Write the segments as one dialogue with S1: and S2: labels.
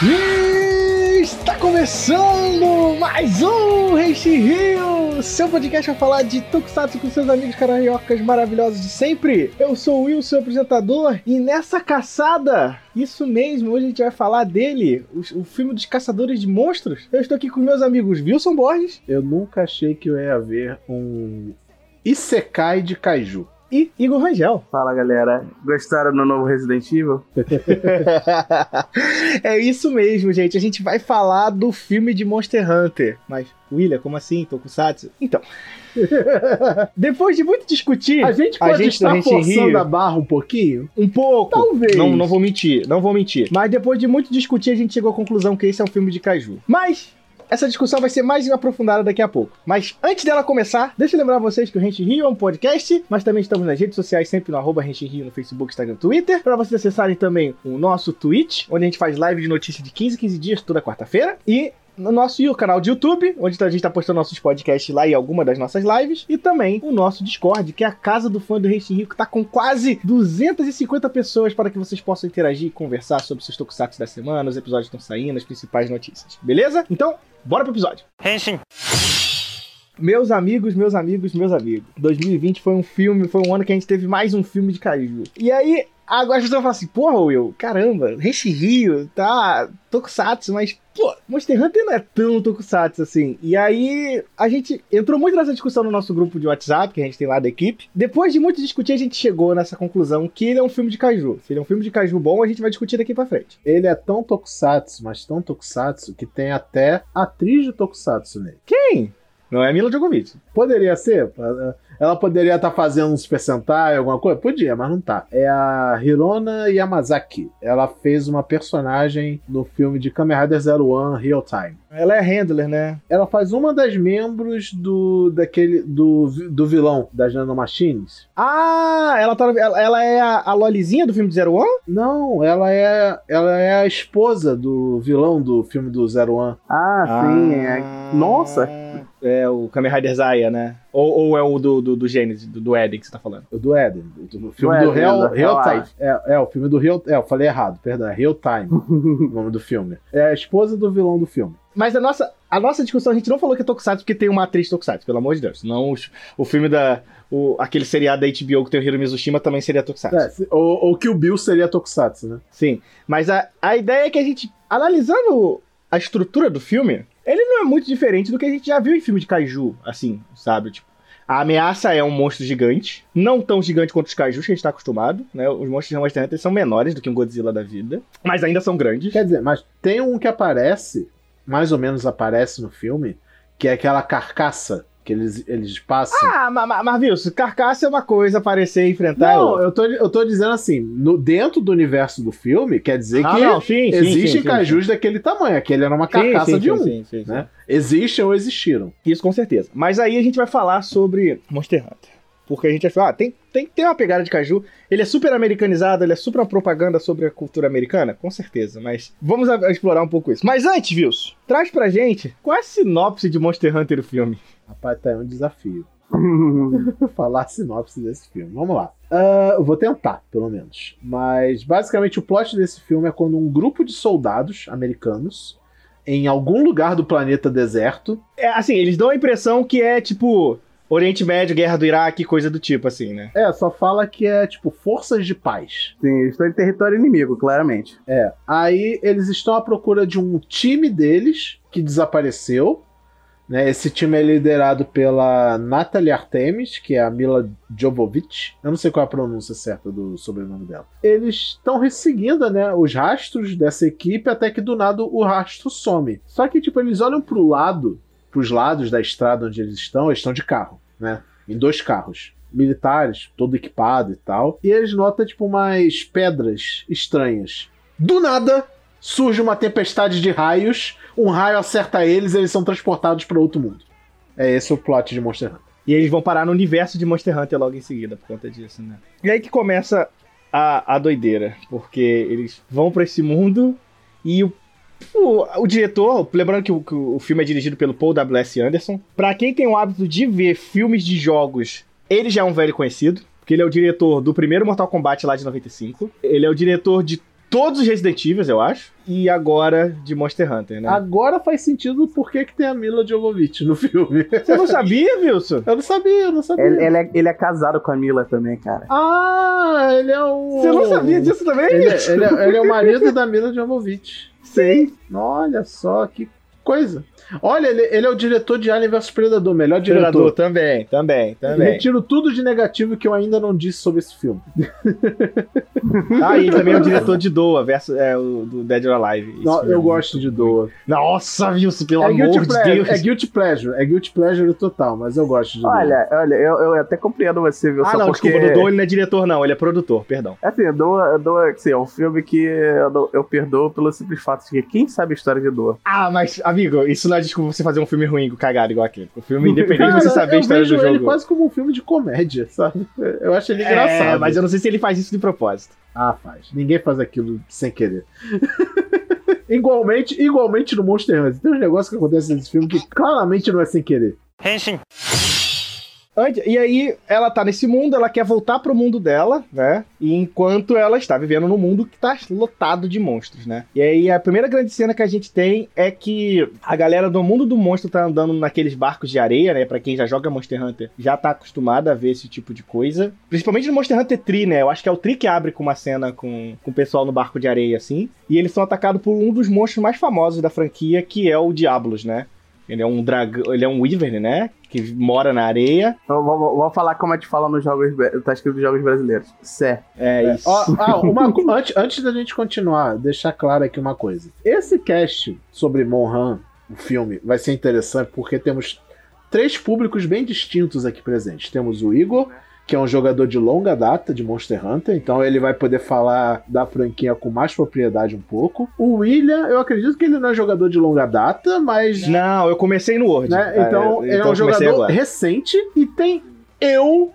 S1: E está começando mais um Reishi Rio, seu podcast para falar de Tokusatsu com seus amigos cariocas maravilhosos de sempre. Eu sou o Will, seu apresentador, e nessa caçada, isso mesmo, hoje a gente vai falar dele, o, o filme dos caçadores de monstros. Eu estou aqui com meus amigos Wilson Borges
S2: Eu nunca achei que eu ia ver um Isekai de Kaiju.
S1: E Igor Rangel.
S3: Fala galera, gostaram do novo Resident Evil?
S1: é isso mesmo, gente. A gente vai falar do filme de Monster Hunter. Mas, William, como assim? Tokusatsu? Então. Depois de muito discutir,
S2: A gente
S1: A
S2: pode
S1: gente
S2: estar
S1: do Rente
S2: forçando a barra um pouquinho?
S1: um pouco.
S2: Talvez.
S1: Não, não vou mentir, não vou mentir. Mas depois de muito discutir, a gente chegou à conclusão que esse é um filme de Kaiju. Mas. Essa discussão vai ser mais aprofundada daqui a pouco. Mas antes dela começar, deixa eu lembrar vocês que o Rente Rio é um podcast, mas também estamos nas redes sociais, sempre no arroba Rente Rio, no Facebook, Instagram, Twitter. Para vocês acessarem também o nosso Twitch, onde a gente faz live de notícia de 15 em 15 dias, toda quarta-feira. E no nosso canal de YouTube, onde a gente tá postando nossos podcasts lá e alguma das nossas lives. E também o nosso Discord, que é a casa do fã do Rente Rio, que tá com quase 250 pessoas para que vocês possam interagir e conversar sobre seus tokusatsu da semana, os episódios estão saindo, as principais notícias. Beleza? Então, bora pro episódio. Meus amigos, meus amigos, meus amigos. 2020 foi um filme, foi um ano que a gente teve mais um filme de Kaiju. E aí, agora as pessoas falam assim, porra, Will, caramba, Renshi Rio, tá, Tokusatsu, mas, pô, Monster Hunter não é tão Tokusatsu assim. E aí, a gente entrou muito nessa discussão no nosso grupo de WhatsApp, que a gente tem lá da equipe. Depois de muito discutir, a gente chegou nessa conclusão que ele é um filme de Kaiju. Se ele é um filme de Kaiju bom, a gente vai discutir daqui pra frente.
S2: Ele é tão tokusatsu, mas tão tokusatsu, que tem até atriz de tokusatsu nele.
S1: Quem? Não é a Mila Djokovic.
S2: Poderia ser? Ela poderia estar fazendo um Super Sentai, alguma coisa? Podia, mas não tá. É a Hirona Yamazaki. Ela fez uma personagem no filme de Kamen Rider Zero One Real Time.
S1: Ela é handler, né?
S2: Ela faz uma das membros do daquele do, do vilão das Nanomachines.
S1: Ah, ela, tá, ela, ela é a, a Lolizinha do filme de Zero One?
S2: Não, ela é ela é a esposa do vilão do filme do Zero One.
S3: Ah, sim, é. Nossa!
S1: É o Kamen Rider Zaya, né? Ou, ou é o do, do, do Gênesis, do, do Eden que você tá falando?
S2: O do Eden, do, do filme
S3: Do
S2: do,
S3: Eden,
S2: Real,
S3: do
S2: Real
S3: Real
S2: Time.
S3: Life.
S2: É, é, o filme do Real. É, eu falei errado, perdão. É Real Time, o nome do filme. É a esposa do vilão do filme.
S1: Mas a nossa, a nossa discussão, a gente não falou que é Tokusatsu porque tem uma atriz Tokusatsu, pelo amor de Deus. Senão os- o filme da. O, aquele seriado da HBO que tem o Hiro Mizushima também seria Tokusatsu.
S2: É, ou, ou que o Bill seria Tokusatsu, né?
S1: Sim. Mas a, a ideia é que a gente, analisando a estrutura do filme, ele não é muito diferente do que a gente já viu em filme de Kaiju, assim, sabe? Tipo, a ameaça é um monstro gigante, não tão gigante quanto os Kaijus que a gente tá acostumado, né? Os monstros de Monster Hunter são menores do que um Godzilla da vida, mas ainda são grandes.
S2: Quer dizer, mas tem um que aparece, mais ou menos aparece no filme, que é aquela carcaça que eles, eles passam.
S1: Ah, mas, mas, mas viu, se carcaça é uma coisa, aparecer e enfrentar é
S2: não,
S1: outra.
S2: eu tô, eu tô dizendo assim, no, dentro do universo do filme, quer dizer
S1: Ah,
S2: que
S1: não, sim, sim,
S2: existem
S1: sim, sim,
S2: cajus daquele tamanho. Aquele era uma
S1: sim.
S2: carcaça
S1: Sim,
S2: de
S1: sim,
S2: um.
S1: sim, sim, sim.
S2: né? Existem ou existiram.
S1: Isso com certeza. Mas aí a gente vai falar sobre Monster Hunter. Porque a gente falar, ah, tem, tem que ter uma pegada de caju. Ele é super americanizado, ele é super propaganda sobre a cultura americana? Com certeza, mas vamos a- explorar um pouco isso. Mas antes, Wilson, traz pra gente qual é a sinopse de Monster Hunter o filme.
S2: Rapaz, tá aí um desafio. falar a sinopse desse filme. Vamos lá. Eu vou tentar, pelo menos. Mas basicamente o plot desse filme é quando um grupo de soldados americanos em algum lugar do planeta deserto.
S1: É, assim, eles dão a impressão que é tipo Oriente Médio, Guerra do Iraque, coisa do tipo, assim, né?
S2: É, só fala que é tipo forças de paz.
S3: Sim, eles estão em território inimigo, claramente.
S2: É. Aí eles estão à procura de um time deles que desapareceu. Né? Esse time é liderado pela Natalie Artemis, que é a Mila Jovovich. Eu não sei qual é a pronúncia certa do sobrenome dela. Eles estão seguindo né, os rastros dessa equipe até que do nada o rastro some. Só que tipo eles olham pro lado, pros lados da estrada onde eles estão, eles estão de carro, né? Em dois carros militares, todo equipado e tal. E eles notam, tipo, umas pedras estranhas. Do nada, surge uma tempestade de raios, um raio acerta eles e eles são transportados para outro mundo. É esse o plot de Monster Hunter.
S1: E eles vão parar no universo de Monster Hunter logo em seguida, por conta disso, né? E aí que começa a, a doideira, porque eles vão pra esse mundo e o, o, o diretor, lembrando que o, que o filme é dirigido pelo Paul W.S. Anderson, pra quem tem o hábito de ver filmes de jogos, ele já é um velho conhecido, porque ele é o diretor do primeiro Mortal Kombat lá de 95, ele é o diretor de todos os Resident Evil, eu acho. E agora de Monster Hunter, né?
S2: Agora faz sentido por que que tem a Mila Jovovich no filme.
S1: Você não sabia, Wilson?
S2: Eu não sabia, eu não sabia.
S3: Ele, ele é, ele é casado com a Mila também, cara.
S2: Ah, ele é o.
S1: Você não sabia disso também?
S2: Ele, é- ele é, ele é o marido da Mila Jovovich.
S1: Sim.
S2: Olha só que coisa. Olha, ele, ele é o diretor de Alien vs Predador, melhor
S1: Predador
S2: diretor.
S1: também, também, também.
S2: Retiro tudo de negativo que eu ainda não disse sobre esse filme.
S1: Ah, e também é o diretor de Doa, versus, é, o do Dead or Alive.
S2: Não,
S1: é
S2: eu gosto de. Doa.
S1: Nossa, Wilson, pelo
S2: É
S1: amor de Deus.
S2: é guilty pleasure, é guilty pleasure total, mas eu gosto de Doa.
S3: Olha, olha, eu, eu até compreendo você, viu?
S1: Ah, não,
S3: porque...
S1: desculpa, do Doa ele não é diretor, não, ele é produtor, perdão.
S3: Assim, eu dou, eu dou, assim, é um filme que eu, eu perdoo pelo simples fato de que quem sabe a história de Doa?
S1: Ah, mas, amigo, isso não é desculpa você fazer um filme ruim, cagado igual aquele. O filme, independente de
S2: Cara,
S1: você saber a
S2: eu
S1: história
S2: vejo
S1: do
S2: ele
S1: jogo.
S2: quase como um filme de comédia, sabe? Eu acho ele engraçado.
S1: É, mas eu não sei se ele faz isso de propósito.
S2: Ah, faz. Ninguém faz aquilo sem querer. igualmente, igualmente no Monster Hunter. Tem uns negócios que acontecem nesse filme que claramente não é sem querer.
S1: Antes- E aí, ela tá nesse mundo, ela quer voltar pro mundo dela, né? E enquanto ela está vivendo no mundo que tá lotado de monstros, né? E aí, a primeira grande cena que a gente tem é que a galera do mundo do monstro tá andando naqueles barcos de areia, né? Pra quem já joga Monster Hunter, já tá acostumado a ver esse tipo de coisa. Principalmente no Monster Hunter Tri, né? Eu acho que é o Tri que abre com uma cena com, com o pessoal no barco de areia, assim. E eles são atacados por um dos monstros mais famosos da franquia, que é o Diablos, né? Ele é um dragão, ele é um Wyvern, né? Que mora na areia.
S3: Eu vou, vou- vou falar como a gente fala nos jogos, tá escrito nos jogos brasileiros. Sé.
S1: É isso.
S2: Ó, ah, uma antes, antes da gente continuar, deixar claro aqui uma coisa. Esse cast sobre Monhan, o filme, vai ser interessante porque temos três públicos bem distintos aqui presentes. Temos o Igor, que é um jogador de longa data de Monster Hunter, então ele vai poder falar da franquia com mais propriedade um pouco. O William, eu acredito que ele não é jogador de longa data, mas
S1: Não, eu comecei no Word.
S2: né?
S1: É,
S2: Então, ele é um
S1: comecei
S2: jogador
S1: agora.
S2: recente e tem eu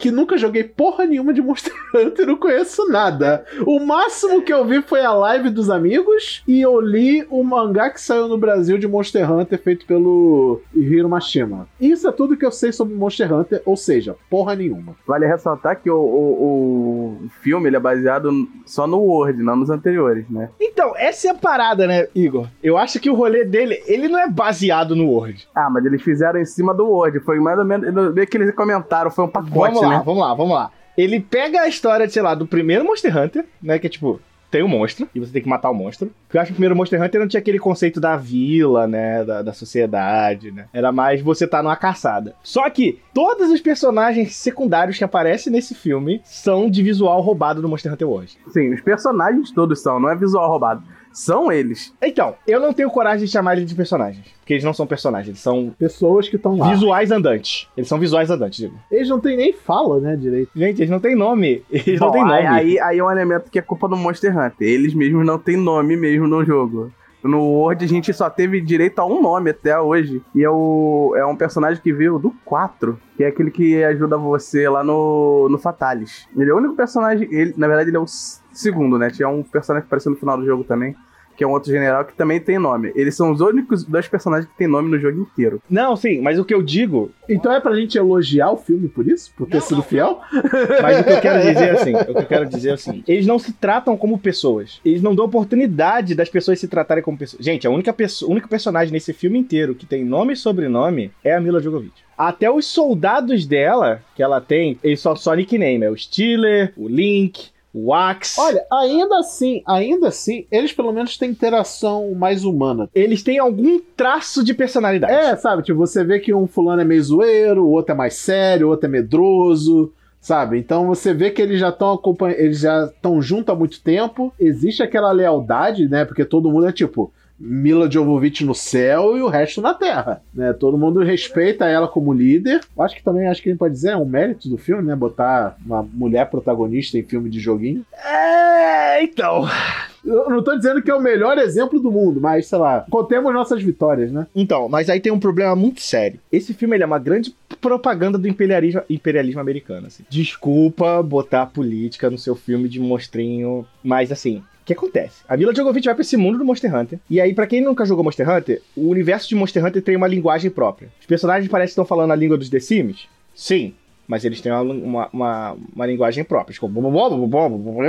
S2: que nunca joguei porra nenhuma de Monster Hunter, não conheço nada. O máximo que eu vi foi a live dos amigos e eu li o mangá que saiu no Brasil de Monster Hunter feito pelo Hiro Mashima. Isso é tudo que eu sei sobre Monster Hunter, ou seja, porra nenhuma.
S3: Vale ressaltar que o, o, o filme ele é baseado só no Word, não nos anteriores, né?
S1: Então, essa é a parada, né, Igor? Eu acho que o rolê dele, ele não é baseado no Word.
S3: Ah, mas eles fizeram em cima do Word. Foi mais ou menos. Meio que eles comentaram, foi um pacote,
S1: Vamos lá,
S3: né?
S1: vamos lá, vamos lá. Ele pega a história, sei lá, do primeiro Monster Hunter, né? Que é tipo, tem um monstro e você tem que matar o monstro. Porque eu acho que o primeiro Monster Hunter não tinha aquele conceito da vila, né? Da, da sociedade, né? Era mais você tá numa caçada. Só que todos os personagens secundários que aparecem nesse filme são de visual roubado do Monster Hunter World.
S3: Sim, os personagens todos são, não é visual roubado. São eles.
S1: Então, eu não tenho coragem de chamar eles de personagens. Porque eles não são personagens, eles são
S2: Pessoas que estão lá.
S1: visuais andantes. Eles são visuais andantes, digo.
S2: Eles não têm nem fala, né, direito.
S1: Gente, eles não têm nome. Eles não
S3: Bom,
S1: têm nome.
S3: aí, aí, é um elemento que é culpa do Monster Hunter. Eles mesmos não têm nome mesmo no jogo. No Word a gente só teve direito a um nome até hoje. E é, o, é um personagem que veio do 4. Que é aquele que ajuda você lá no, no Fatalis. Ele é o único personagem. Ele, na verdade, ele é o segundo, né? Tinha um personagem que apareceu no final do jogo também. Que é um outro general que também tem nome. Eles são os únicos dois personagens que tem nome no jogo inteiro.
S1: Não, sim, mas o que eu digo.
S2: Então é pra gente elogiar o filme por isso? Por ter sido fiel?
S1: Mas o que eu quero dizer é assim, o que eu quero dizer é assim, eles não se tratam como pessoas. Eles não dão oportunidade das pessoas se tratarem como pessoas. Gente, a única pessoa, o único personagem nesse filme inteiro que tem nome e sobrenome é a Mila Jovovich. Até os soldados dela, que ela tem, eles são só nickname, é o Steeler, o Link, o Axe.
S2: Olha, ainda assim, ainda assim, eles pelo menos têm interação mais humana.
S1: eles têm algum traço de personalidade.
S2: É, sabe? Tipo, você vê que um fulano é meio zoeiro, o outro é mais sério, o outro é medroso, sabe? Então você vê que eles já estão acompanhando, eles já estão juntos há muito tempo. Existe aquela lealdade, né? Porque todo mundo é tipo Mila Jovovich no céu e o resto na terra, né? Todo mundo respeita ela como líder. Acho que também acho que a gente pode dizer é um mérito do filme, né? Botar uma mulher protagonista em filme de joguinho.
S1: É, então.
S2: Eu não tô dizendo que é o melhor exemplo do mundo, mas sei lá, contemos nossas vitórias, né?
S1: Então, mas aí tem um problema muito sério. Esse filme ele é uma grande propaganda do imperialismo, imperialismo americano. Assim. Desculpa botar política no seu filme de monstrinho, mas assim. O que acontece? A Mila Jovovich vai pra esse mundo do Monster Hunter. E aí, pra quem nunca jogou Monster Hunter, o universo de Monster Hunter tem uma linguagem própria. Os personagens parecem que estão falando a língua dos The Sims? Sim. mas eles têm uma, uma, uma, uma linguagem própria. Tipo,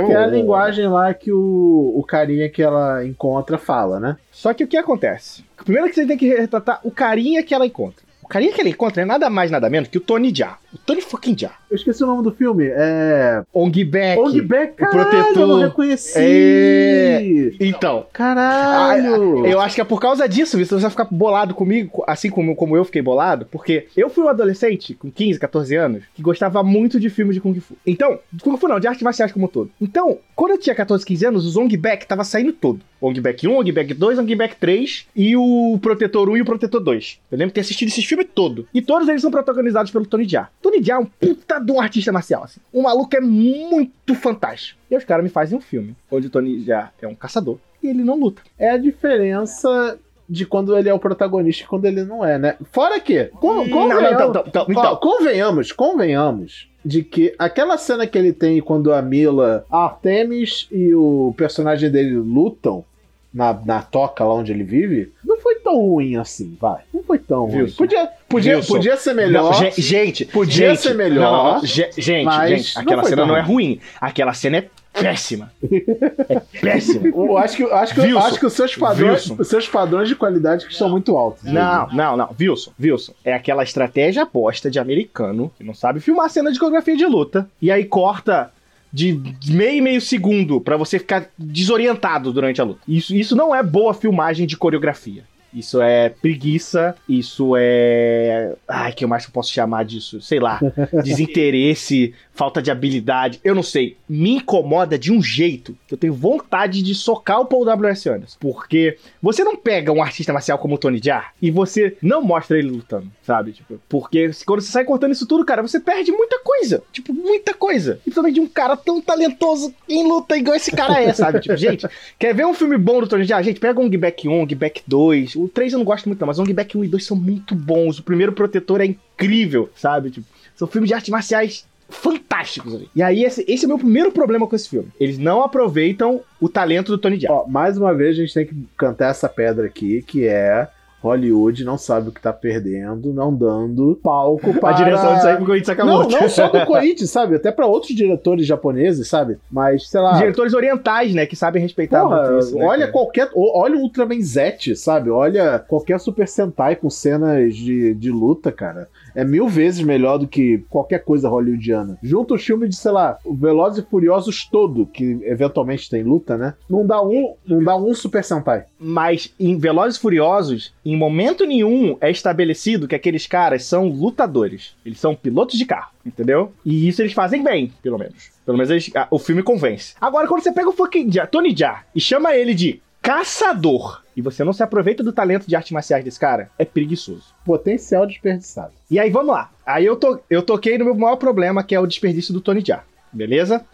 S2: Que é a linguagem lá que o, o carinha que ela encontra fala, né?
S1: Só que o que acontece? Primeiro que você tem que retratar o carinha que ela encontra. O carinha que ela encontra é nada mais, nada menos que o Tony Jaa. O Tony fucking Jaa.
S2: Eu esqueci o nome do filme. É.
S1: Ong Bak.
S2: Ong
S1: o
S2: caralho,
S1: protetor.
S2: eu não reconheci.
S1: É. Então,
S2: Caralho.
S1: eu acho que é por causa disso, viu? Você vai ficar bolado comigo, assim como, como eu fiquei bolado, porque eu fui um adolescente com 15, 14 anos que gostava muito de filmes de Kung Fu. Então, Kung Fu não, de artes marciais como um todo. Então, quando eu tinha 14, 15 anos, o Zong Bak tava saindo todo. Ong Bak 1, Ong Bak 2, Ong Bak 3 e o Protetor 1 e o Protetor 2. Eu lembro de ter assistido esses filmes todos. E todos eles são protagonizados pelo Tony Jaa. Tony Jaa é um puta de um artista marcial, assim. O maluco é muito fantástico. E os caras me fazem um filme onde o Tony Jaa é um caçador e ele não luta.
S2: É a diferença de quando ele é o protagonista e quando ele não é, né? Fora que, con-
S1: Não,
S2: convenhamos,
S1: não, então, então, então, então.
S2: Ó, convenhamos, convenhamos de que aquela cena que ele tem quando a Mila, a Artemis e o personagem dele lutam na, na toca lá onde ele vive, não foi tão ruim assim, vai. Não foi tão ruim.
S1: Wilson.
S2: Podia, podia,
S1: Wilson.
S2: podia ser melhor.
S1: Não, ge- gente,
S2: Podia
S1: gente,
S2: ser melhor,
S1: não, não, ge- gente, gente, aquela cena não é
S2: ruim.
S1: ruim. Aquela cena é péssima. É péssima.
S2: Eu acho que, acho que,
S1: Wilson.
S2: acho que os, seus padrões,
S1: Wilson.
S2: os seus padrões de qualidade que são muito altos.
S1: Não, não, não. Wilson, Wilson. É aquela estratégia aposta de americano que não sabe filmar cena de coreografia de luta. E aí corta de meio e meio segundo pra você ficar desorientado durante a luta. Isso, isso não é boa filmagem de coreografia. Isso é preguiça, isso é. Ai, que eu mais posso chamar disso? Sei lá. Desinteresse, falta de habilidade. Eu não sei. Me incomoda de um jeito que eu tenho vontade de socar o Paul W.S. Anderson. Porque você não pega um artista marcial como o Tony Jaa e você não mostra ele lutando, sabe? Tipo, porque quando você sai cortando isso tudo, cara, você perde muita coisa. Tipo, muita coisa. E também de um cara tão talentoso em luta igual esse cara é, sabe? Tipo, gente, quer ver um filme bom do Tony Jaa? Gente, pega um Back 1, Back 2. O 3 eu não gosto muito, não, mas o Back 1 e 2 são muito bons. O primeiro Protetor é incrível, sabe? Tipo, são filmes de artes marciais fantásticos. E aí, esse, esse é o meu primeiro problema com esse filme. Eles não aproveitam o talento do Tony Jaa.
S2: Mais uma vez a gente tem que cantar essa pedra aqui, que é Hollywood não sabe o que tá perdendo, não dando palco para...
S1: A direção disso aí ficou de
S2: Não,
S1: Sakamoto.
S2: não só do Koichi, sabe? Até pra outros diretores japoneses, sabe? Mas, sei lá...
S1: Diretores orientais, né? Que sabem respeitar
S2: Porra,
S1: muito isso. né,
S2: olha
S1: cara?
S2: qualquer. Olha o Ultraman Z, sabe? Olha qualquer Super Sentai com cenas de, de luta, cara. É mil vezes melhor do que qualquer coisa hollywoodiana. Junta o filme de, sei lá, Velozes e Furiosos todo, que eventualmente tem luta, né? Não dá um, não dá um Super Sentai.
S1: Mas em Velozes e Furiosos, em momento nenhum é estabelecido que aqueles caras são lutadores. Eles são pilotos de carro, entendeu? E isso eles fazem bem, pelo menos. Pelo menos eles- ah, o filme convence. Agora, quando você pega o fucking Tony Jaa e chama ele de caçador, e você não se aproveita do talento de artes marciais desse cara, é preguiçoso.
S2: Potencial desperdiçado.
S1: E aí, vamos lá. Aí eu, to, eu toquei no meu maior problema, que é o desperdício do Tony Jaa. Beleza?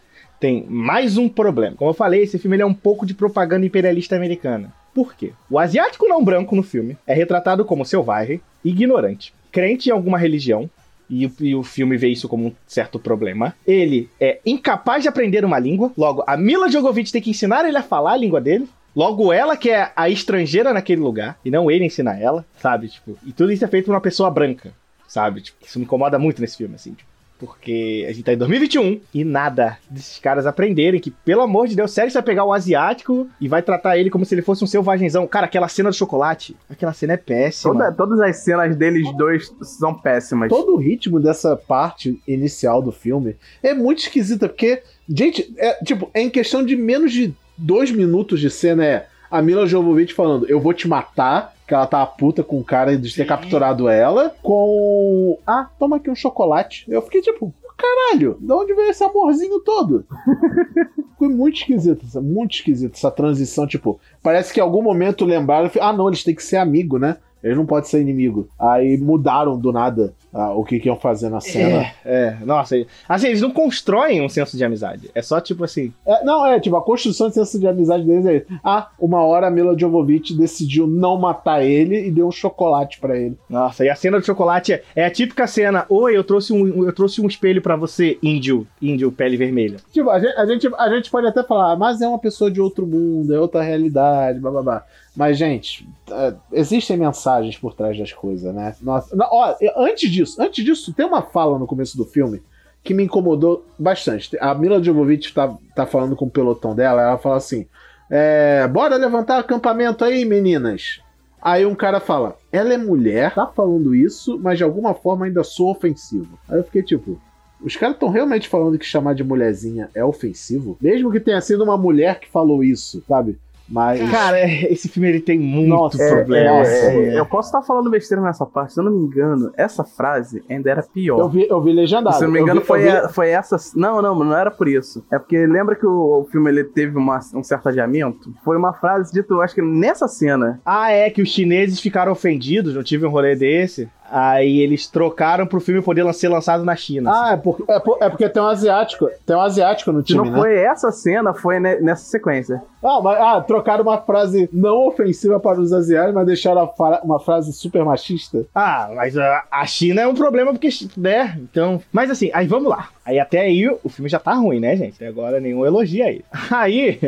S1: Tem mais um problema. Como eu falei, esse filme é um pouco de propaganda imperialista americana. Por quê? O asiático não branco no filme é retratado como selvagem, ignorante, crente em alguma religião, e, o- e o filme vê isso como um certo problema. Ele é incapaz de aprender uma língua, logo, a Mila Jovovich tem que ensinar ele a falar a língua dele. Logo, ela que é a estrangeira naquele lugar, e não ele ensinar ela, sabe? Tipo, e tudo isso é feito por uma pessoa branca, sabe? Tipo, isso me incomoda muito nesse filme, assim, tipo, porque a gente tá em 2021 e nada desses caras aprenderem que, pelo amor de Deus, sério, você vai pegar o asiático e vai tratar ele como se ele fosse um selvagenzão. Cara, aquela cena do chocolate, aquela cena é péssima.
S3: Toda- todas as cenas deles dois são péssimas.
S2: Todo o ritmo dessa parte inicial do filme é muito esquisita, porque, gente, é, tipo, é em questão de menos de dois minutos de cena é a Mila Jovovich falando, eu vou te matar, que ela tá puta com o cara de ter
S1: Sim.
S2: capturado ela, com. Ah, toma aqui um chocolate. Eu fiquei tipo, caralho, de onde veio esse amorzinho todo? Foi muito esquisito, muito esquisito essa transição, tipo, parece que em algum momento lembraram, ah não, eles têm que ser amigo, né? Eles não podem ser inimigo. Aí mudaram do nada ah, o que, que iam fazer na cena.
S1: É, é, nossa. Assim, eles não constroem um senso de amizade. É só tipo assim.
S2: É, não, é, tipo, a construção de senso de amizade deles é. Ah, uma hora a Mila Jovovich decidiu não matar ele e deu um chocolate pra ele.
S1: Nossa, e a cena do chocolate é, é a típica cena. Oi, eu trouxe um, eu trouxe um espelho pra você, índio. Índio, pele vermelha.
S2: Tipo, a gente, a gente, a gente pode até falar, "Ah, mas é uma pessoa de outro mundo, é outra realidade, blá blá blá. Mas, gente, é, existem mensagens por trás das coisas, né? Nossa, ó, antes disso, antes disso, tem uma fala no começo do filme que me incomodou bastante. A Mila Jovovich tá, tá falando com o pelotão dela, ela fala assim: é, bora levantar acampamento aí, meninas. Aí um cara fala, ela é mulher, tá falando isso, mas de alguma forma ainda sou ofensivo. Aí eu fiquei tipo, os caras estão realmente falando que chamar de mulherzinha é ofensivo? Mesmo que tenha sido uma mulher que falou isso, sabe? Mas.
S1: Cara, é, esse filme ele tem muito
S3: Nossa,
S1: problema.
S3: é, é, eu posso estar falando besteira nessa parte, se eu não me engano, essa frase ainda era pior.
S2: Eu vi, eu vi legendado.
S3: Se eu não me
S2: Eu
S3: engano,
S2: vi-
S3: foi,
S2: eu vi-
S3: foi essa. Não, não, não era por isso. É porque lembra que o, o filme ele teve uma- um certo adiamento? Foi uma frase dita, eu acho que nessa cena.
S1: Ah, é, que os chineses ficaram ofendidos, não tive um rolê desse. Aí eles trocaram pro filme poder ser lançado na China.
S2: Ah, é, por- é por- é porque tem um asiático. Tem um asiático no time,
S3: não
S2: né?
S3: foi essa cena, foi ne- nessa sequência.
S2: Ah, mas, ah, trocaram uma frase não ofensiva para os asiáticos, mas deixaram uma frase super machista.
S1: Ah, mas a, a China é um problema porque, né? Então. Mas assim, aí vamos lá. Aí até aí o filme já tá ruim, né, gente? Até Agora nenhum elogio aí. Aí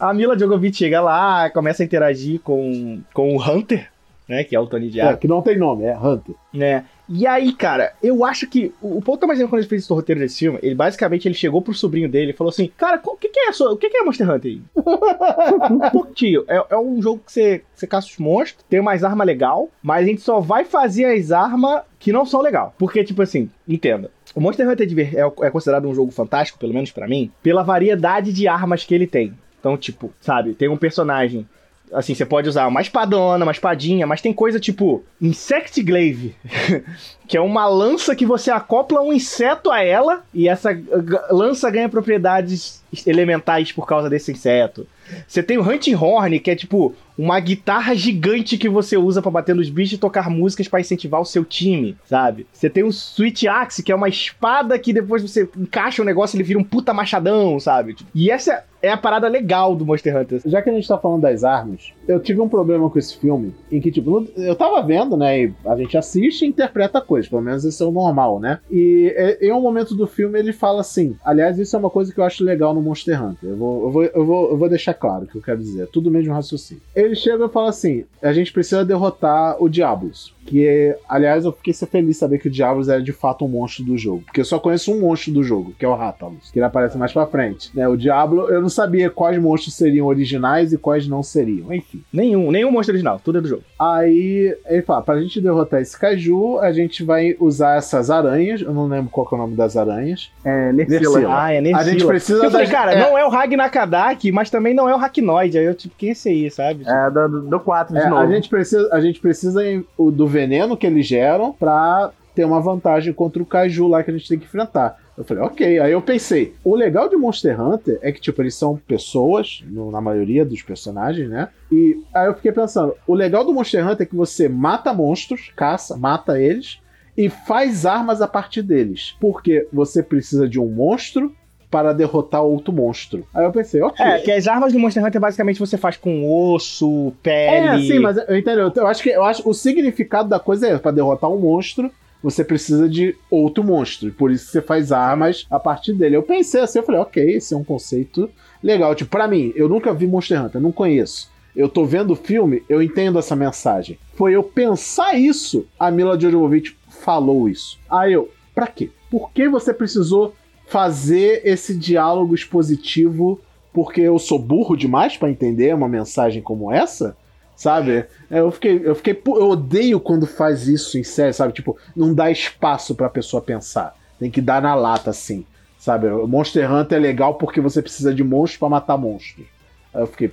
S1: a Mila Djokovic chega lá, começa a interagir com, com o Hunter, né? Que é o Tony
S2: É,
S1: Diabo,
S2: que não tem nome, é Hunter.
S1: né? E aí, cara, eu acho que o, o Paul Thomas Anderson, quando ele fez esse roteiro desse filme, ele basicamente ele chegou pro sobrinho dele e falou assim: Cara, o que, que é sua- o que, que é Monster Hunter aí? Pô, tio, é, é um jogo que você, você caça os monstros, tem mais arma legal, mas a gente só vai fazer as armas que não são legal. Porque, tipo assim, entenda. O Monster Hunter Diver- é, é considerado um jogo fantástico, pelo menos pra mim, pela variedade de armas que ele tem. Então, tipo, sabe, tem um personagem. Assim, você pode usar uma espadona, uma espadinha, mas tem coisa tipo Insect Glaive, que é uma lança que você acopla um inseto a ela e essa lança ganha propriedades elementais por causa desse inseto. Você tem o Hunting Horn, que é tipo uma guitarra gigante que você usa pra bater nos bichos e tocar músicas pra incentivar o seu time, sabe? Você tem o Switch Axe, que é uma espada que depois você encaixa o negócio e ele vira um puta machadão, sabe? E essa é a parada legal do Monster Hunter.
S2: Já que a gente tá falando das armas, eu tive um problema com esse filme, em que, tipo, eu tava vendo, né, e a gente assiste e interpreta coisas, pelo menos esse é o normal, né? E é, em um momento do filme ele fala assim, aliás, isso é uma coisa que eu acho legal no Monster Hunter, eu vou, eu vou, eu vou, eu vou deixar claro o que eu quero dizer, é tudo mesmo raciocínio. Ele chega e fala assim, a gente precisa derrotar o Diablos, que, aliás, eu fiquei feliz de saber que o Diablos era de fato um monstro do jogo, porque eu só conheço um monstro do jogo, que é o Rathalos, que ele aparece mais pra frente, né? O Diablo, eu não sabia quais monstros seriam originais e quais não seriam, enfim.
S1: Nenhum, nenhum monstro original, tudo é do jogo.
S2: Aí ele fala: pra gente derrotar esse caju, a gente vai usar essas aranhas. Eu não lembro qual que é o nome das aranhas.
S3: É. Nersila.
S1: Ah, é
S2: A
S1: Nersila.
S2: gente precisa
S1: Eu falei,
S2: das-
S1: cara,
S2: é.
S1: não é o Ragnakadak, mas também não é o Hacknoid. Aí eu, tipo, quem é esse aí, sabe?
S3: É, do, do 4 de
S2: É,
S3: novo.
S2: a, gente precisa, a gente precisa em- o- do veneno que eles geram pra ter uma vantagem contra o caju lá que a gente tem que enfrentar. Eu falei, ok. Aí eu pensei, o legal de Monster Hunter é que, tipo, eles são pessoas, no- na maioria dos personagens, né? E aí eu fiquei pensando, o legal do Monster Hunter é que você mata monstros, caça, mata eles, e faz armas a partir deles. Porque você precisa de um monstro para derrotar outro monstro. Aí eu pensei, ok.
S1: É, que as armas do Monster Hunter basicamente você faz com osso, pele.
S2: É, sim, mas eu entendo. Eu acho que eu acho o significado da coisa é para derrotar um monstro, você precisa de outro monstro. Por isso que você faz armas a partir dele. Eu pensei assim, eu falei, ok, esse é um conceito legal. Tipo, pra mim, eu nunca vi Monster Hunter, não conheço. Eu tô vendo o filme, eu entendo essa mensagem. Foi eu pensar isso, a Mila Jovovich falou isso. Aí eu, pra quê? Por que você precisou fazer esse diálogo expositivo porque eu sou burro demais pra entender uma mensagem como essa? Sabe? É, Eu fiquei, eu fiquei, eu odeio quando faz isso em série, sabe? Tipo, não dá espaço pra pessoa pensar. Tem que dar na lata assim, sabe? Monster Hunter é legal porque você precisa de monstros pra matar monstros. Eu fiquei,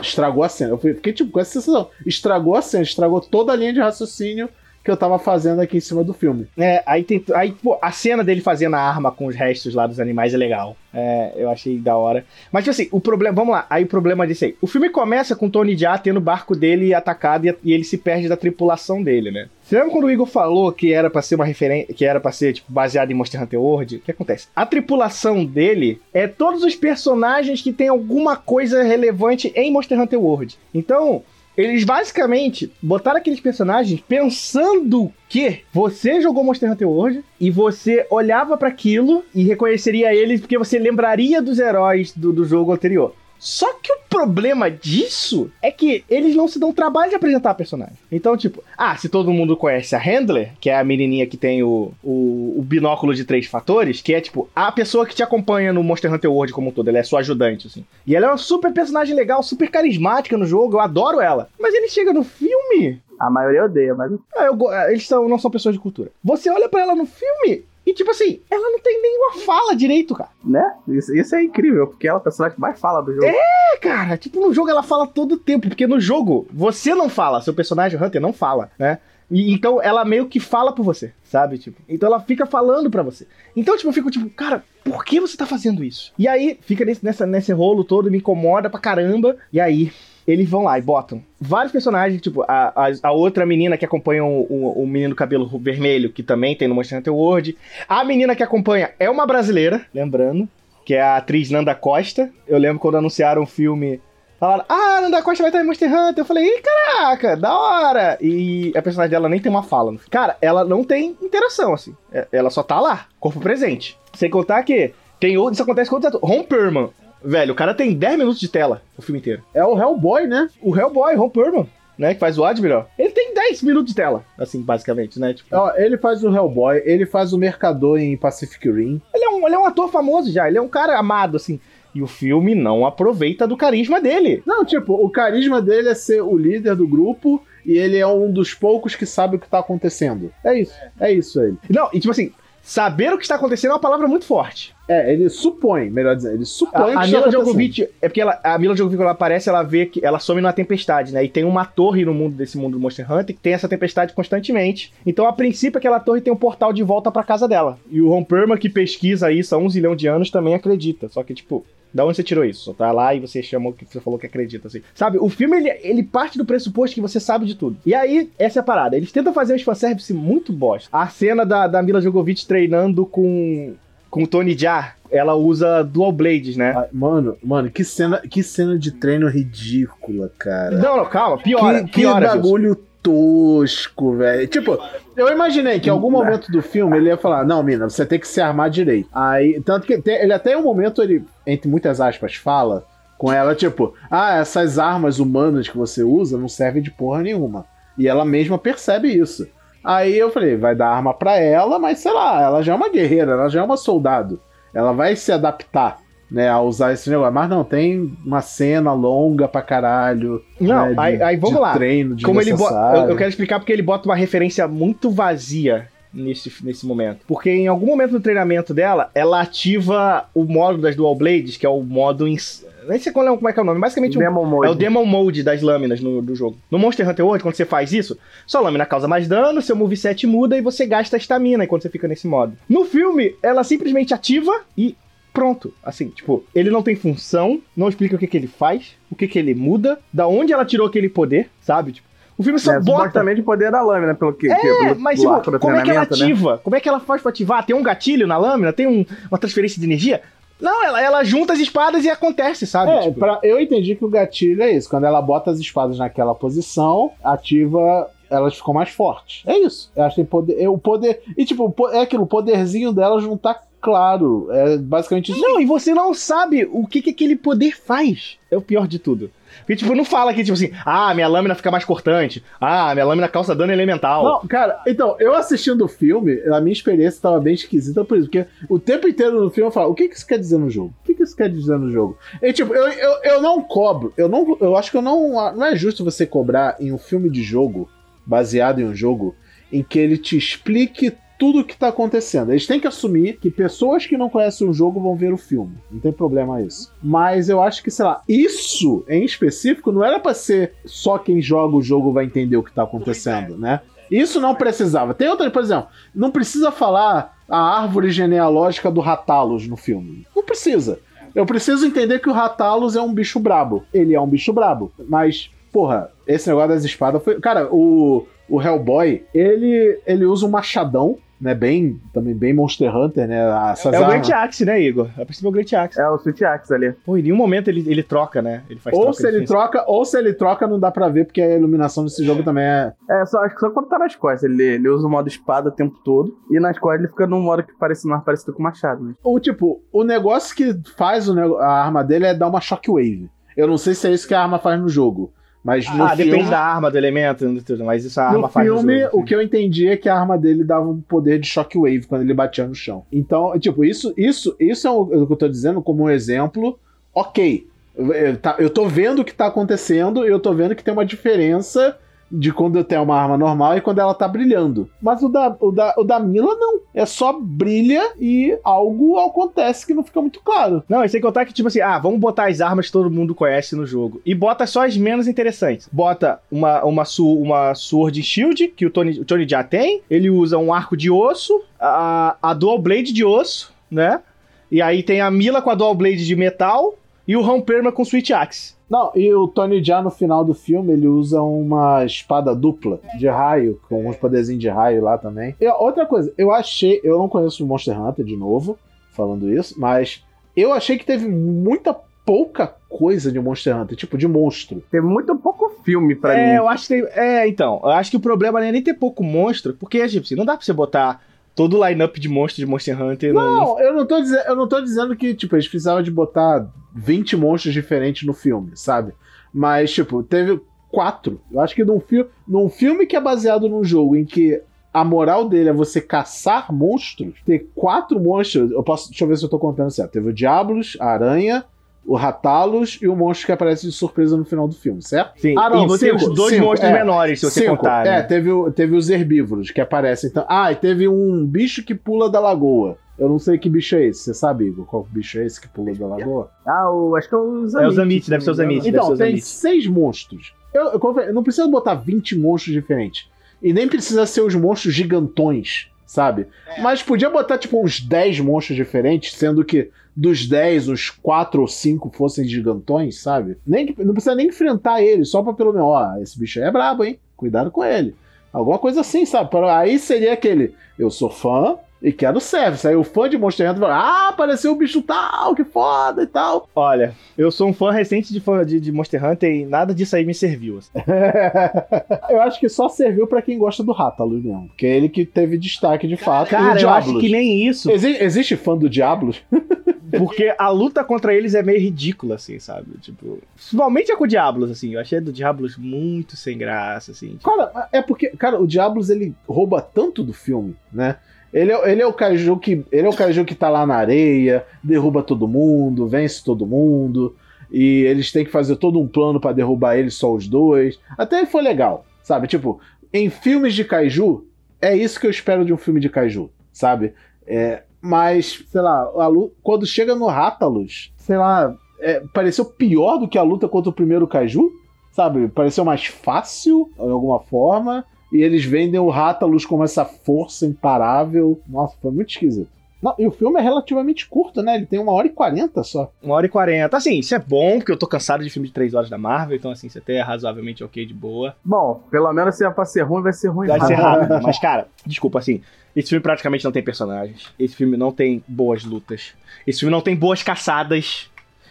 S2: estragou a cena. Eu fiquei tipo com essa sensação, estragou a cena, estragou toda a linha de raciocínio que eu tava fazendo aqui em cima do filme.
S1: É, aí tem. Aí, pô, a cena dele fazendo a arma com os restos lá dos animais é legal. É, eu achei da hora. Mas, tipo assim, o problema. Vamos lá, aí o problema disso aí. O filme começa com Tony Jaa tendo o barco dele atacado e, e ele se perde da tripulação dele, né? Você lembra quando o Igor falou que era pra ser uma referência. Que era pra ser, tipo, baseado em Monster Hunter World? O que acontece? A tripulação dele é todos os personagens que tem alguma coisa relevante em Monster Hunter World. Então. Eles basicamente botaram aqueles personagens pensando que você jogou Monster Hunter World e você olhava pra aquilo e reconheceria eles porque você lembraria dos heróis do, do jogo anterior. Só que o problema disso é que eles não se dão trabalho de apresentar a personagem. Então, tipo, ah, se todo mundo conhece a Handler, que é a menininha que tem o, o, o binóculo de três fatores, que é, tipo, a pessoa que te acompanha no Monster Hunter World como um todo, ela é sua ajudante, assim. E ela é uma super personagem legal, super carismática no jogo, eu adoro ela. Mas ele chega no filme,
S3: A maioria odeia, mas
S1: ah, eu go- eles são, não são pessoas de cultura. Você olha pra ela no filme e, tipo assim, ela não tem nenhuma fala direito, cara.
S3: né? Isso, isso é incrível, porque ela é a personagem que mais fala do jogo.
S1: É, cara, tipo, no jogo ela fala todo o tempo, porque no jogo você não fala, seu personagem Hunter não fala, né? E, então ela meio que fala por você, sabe? Tipo, então ela fica falando pra você. Então, tipo, eu fico tipo, cara, por que você tá fazendo isso? E aí fica nesse, nessa, nesse rolo todo, me incomoda pra caramba. E aí eles vão lá e botam vários personagens, tipo, a, a, a outra menina que acompanha o, o, o menino cabelo vermelho, que também tem no Monster Hunter World. A menina que acompanha é uma brasileira, lembrando, que é a atriz Nanda Costa. Eu lembro quando anunciaram o filme. Falaram, ah, Nanda Costa vai estar em Monster Hunter. Eu falei, ih, caraca, da hora. E a personagem dela nem tem uma fala. Cara, ela não tem interação, assim. É- Ela só tá lá, corpo presente. Sem contar que tem outro, isso acontece com outros atores. Ron Perlman. Velho, o cara tem 10 minutos de tela o filme inteiro.
S2: É o Hellboy, né?
S1: O Hellboy, Ron Perlman, né, que faz o Admiral, ele tem 10 minutos de tela, assim, basicamente, né? Tipo,
S2: Ó, ele faz o Hellboy, ele faz o Mercador em Pacific Rim.
S1: ele, é um, ele é um ator famoso já, ele é um cara amado, assim. E o filme não aproveita do carisma dele.
S2: Não, tipo, o carisma dele é ser o líder do grupo e ele é um dos poucos que sabe o que tá acontecendo. É isso, é isso ele.
S1: Não, e tipo assim, saber o que está acontecendo é uma palavra muito forte.
S2: É, ele supõe, melhor dizendo, ele supõe
S1: A,
S2: que
S1: a Mila. Djokovic, é porque ela, a Mila Djokovic, quando ela aparece, ela vê que ela some numa tempestade, né? E tem uma torre no mundo desse mundo do Monster Hunter que tem essa tempestade constantemente. Então, a princípio, aquela torre tem um portal de volta pra casa dela. E o Ron Perlman, que pesquisa isso há um zilhão de anos, também acredita. Só que, tipo, da onde você tirou isso? Tá lá e você chamou que você falou que acredita, assim. Sabe, o filme, ele, ele parte do pressuposto que você sabe de tudo. E aí, essa é a parada. Eles tentam fazer um fanservice muito bosta. A cena da, da Mila Djokovic treinando com, com o Tony Jaa, ela usa dual blades, né?
S2: Ah, Mano, mano, que cena, que cena de treino ridícula, cara.
S1: Não, não, calma, piora,
S2: que, que
S1: piora, Wilson.
S2: bagulho tosco, velho. Tipo, eu imaginei que em algum momento do filme ele ia falar: Não, mina, você tem que se armar direito. Aí, tanto que ele até um momento, ele, entre muitas aspas, fala com ela, tipo, ah, essas armas humanas que você usa não servem de porra nenhuma. E ela mesma percebe isso. Aí eu falei, vai dar arma pra ela, mas sei lá, ela já é uma guerreira, ela já é uma soldado. Ela vai se adaptar, né, a usar esse negócio. Mas não, tem uma cena longa pra caralho.
S1: Não,
S2: né, de-
S1: aí, aí vamos
S2: de
S1: lá.
S2: treino
S1: Como ele bota, eu, eu quero explicar porque ele bota uma referência muito vazia nesse, nesse momento. Porque em algum momento do treinamento dela, ela ativa o modo das Dual Blades, que é o modo. Ins... Nem sei qual é, como é que é o nome, basicamente um-
S3: Demon Mode.
S1: é o Demon Mode das lâminas no, do jogo. No Monster Hunter World, quando você faz isso, sua lâmina causa mais dano, seu moveset muda e você gasta a estamina enquanto você fica nesse modo. No filme, ela simplesmente ativa e pronto. Assim, tipo, ele não tem função, não explica o que, que ele faz, o que, que ele muda, da onde ela tirou aquele poder, sabe? Tipo, o filme só
S3: É,
S1: bota.
S3: supostamente o poder da lâmina, pelo que.
S1: É,
S3: pelo,
S1: mas tipo, como é que ela
S3: né?
S1: ativa? Como é que ela faz pra ativar? Tem um gatilho na lâmina? Tem um- uma transferência de energia? Não, ela, ela junta as espadas e acontece, sabe?
S2: É,
S1: Tipo,
S2: pra- eu entendi que o gatilho é isso. Quando ela bota as espadas naquela posição, ativa. Elas ficam mais fortes. É isso. Eu acho que tem poder. O poder. E tipo, é aquilo, o poderzinho não tá claro. É basicamente isso.
S1: Não, e você não sabe o que, que aquele poder faz. É o pior de tudo. Porque, tipo, não fala que, tipo assim, ah, minha lâmina fica mais cortante. Ah, minha lâmina causa dano elemental.
S2: Não, cara, então, eu assistindo o filme, a minha experiência tava bem esquisita por isso, porque o tempo inteiro no filme eu falo, o que que isso quer dizer no jogo? O que que isso quer dizer no jogo? E tipo, eu, eu, eu não cobro, eu não, eu acho que eu não, não é justo você cobrar em um filme de jogo, baseado em um jogo, em que ele te explique tudo o que tá acontecendo. Eles têm que assumir que pessoas que não conhecem o jogo vão ver o filme. Não tem problema isso. Mas eu acho que, sei lá, isso em específico não era pra ser só quem joga o jogo vai entender o que tá acontecendo, né? Isso não precisava. Tem outra, por exemplo, não precisa falar a árvore genealógica do Ratalos no filme. Não precisa. Eu preciso entender que o Ratalos é um bicho brabo. Ele é um bicho brabo. Mas, porra, esse negócio das espadas foi. Cara, o, o Hellboy, ele, ele usa um machadão né? Bem, também bem Monster Hunter, né? Essas
S1: É o. Great Axe, né, Igor? A princípio é o Great Axe.
S3: É o Sweet Axe ali.
S1: Pô, em nenhum momento ele, ele troca, né? Ele faz
S2: Ou
S1: troca
S2: se ele troca, ou se ele troca, não dá pra ver, porque a iluminação desse jogo também é.
S3: É, só, acho que só quando tá nas costas. Ele, ele usa o modo espada o tempo todo. E nas costas ele fica num modo que parece mais parecido com machado. Né?
S2: O tipo, o negócio que faz o a arma dele é dar uma shockwave. Eu não sei se é isso que a arma faz no jogo. Mas no
S1: Ah,
S2: filme,
S1: depende da arma, do elemento, e tudo, mas isso a arma
S2: no
S1: faz no
S2: filme, o que eu entendi é que a arma dele dava um poder de shockwave quando ele batia no chão. Então, tipo, isso, isso, isso é o que eu tô dizendo como um exemplo. Ok, eu, eu tá- eu tô vendo o que tá acontecendo e eu tô vendo que tem uma diferença de quando eu tenho uma arma normal e quando ela tá brilhando. Mas o da, o da, o da Mila não. É só brilha e algo acontece que não fica muito claro.
S1: Não, e sem contar que, tipo assim, ah, vamos botar as armas que todo mundo conhece no jogo. E bota só as menos interessantes. Bota uma, uma, su, uma Sword Shield, que o Tony, o Tony já tem. Ele usa um arco de osso, a, a Dual Blade de osso, né? E aí tem a Mila com a Dual Blade de metal e o Ramperma com Switch Axe.
S2: Não, e o Tony Jaa no final do filme, ele usa uma espada dupla de raio, com uns poderzinhos de raio lá também. E outra coisa, eu achei, eu não conheço o Monster Hunter de novo, falando isso, mas eu achei que teve muita pouca coisa de Monster Hunter, tipo de monstro.
S3: Tem muito pouco filme pra
S1: é,
S3: mim.
S1: eu acho que tem, É, então. Eu acho que o problema não é nem ter pouco monstro, porque, tipo assim, não dá pra você botar todo o line-up de monstros de Monster Hunter no- no
S2: Não, eu não tô dizendo, eu não tô dizendo que, tipo, eles precisavam de botar 20 monstros diferentes no filme, sabe? Mas, tipo, teve quatro. Eu acho que num, fi num filme que é baseado num jogo em que a moral dele é você caçar monstros, ter quatro monstros. Eu posso. Deixa eu ver se eu tô contando certo. Teve o Diablos, a Aranha, o Ratalos e o monstro que aparece de surpresa no final do filme, certo?
S1: Sim,
S2: Ah, não,
S1: e você tem
S2: cinco,
S1: os dois
S2: cinco,
S1: monstros
S2: é.
S1: menores, se você
S2: Cinco.
S1: contar.
S2: É,
S1: né?
S2: teve, o- teve os herbívoros que aparecem. Então, ah, e teve um bicho que pula da lagoa. Eu não sei que bicho é esse. Você sabe, Igor, qual bicho é esse que pula da lagoa?
S3: Ah, o, acho que é o Zamit.
S1: É o Zamit, deve ser o Zamit.
S2: Então, tem seis monstros. Eu, eu, eu não preciso botar 20 monstros diferentes. E nem precisa ser os monstros gigantões, sabe? Mas podia botar, tipo, uns 10 monstros diferentes, sendo que dos 10, uns 4 ou 5 fossem gigantões, sabe? Nem, não precisa nem enfrentar eles, só pra pelo menos, ó, esse bicho aí é brabo, hein? Cuidado com ele. Alguma coisa assim, sabe? Aí seria aquele, eu sou fã e quero service. Aí o fã de Monster Hunter fala, ah, apareceu o bicho tal, que foda e tal.
S1: Olha, eu sou um fã recente de, fã de, de Monster Hunter e nada disso aí me serviu. assim.
S2: eu acho que só serviu pra quem gosta do Rátalos mesmo. Que é ele que teve destaque de fato. o
S1: Cara, eu acho que nem isso,
S2: Exi- existe fã do Diablos?
S1: porque a luta contra eles é meio ridícula, assim, sabe? Tipo, principalmente a com o Diablos, assim. Eu achei do Diablos muito sem graça, assim.
S2: Cara, é porque, cara, o Diablos ele rouba tanto do filme, né? Ele é, ele é o kaiju que ele é o kaiju que tá lá na areia, derruba todo mundo, vence todo mundo, e eles têm que fazer todo um plano pra derrubar ele só os dois. Até foi legal, sabe? Tipo, em filmes de kaiju, é isso que eu espero de um filme de kaiju, sabe? É, mas, sei lá, a quando chega no Rátalos, sei lá, é, pareceu pior do que a luta contra o primeiro kaiju, sabe? Pareceu mais fácil, de alguma forma. E eles vendem o Rátalos como essa força imparável. Nossa, foi muito esquisito. Não, e o filme é relativamente curto, né? Ele tem uma hora e quarenta só.
S1: Uma hora e quarenta. Assim, isso é bom, porque eu tô cansado de filme de três horas da Marvel, então assim, isso até é razoavelmente ok de boa.
S3: Bom, pelo menos se é pra ser ruim, vai ser ruim.
S1: Vai ser
S3: rápido.
S1: rápido. Mas, cara, desculpa, assim, esse filme praticamente não tem personagens. Esse filme não tem boas lutas. Esse filme não tem boas caçadas,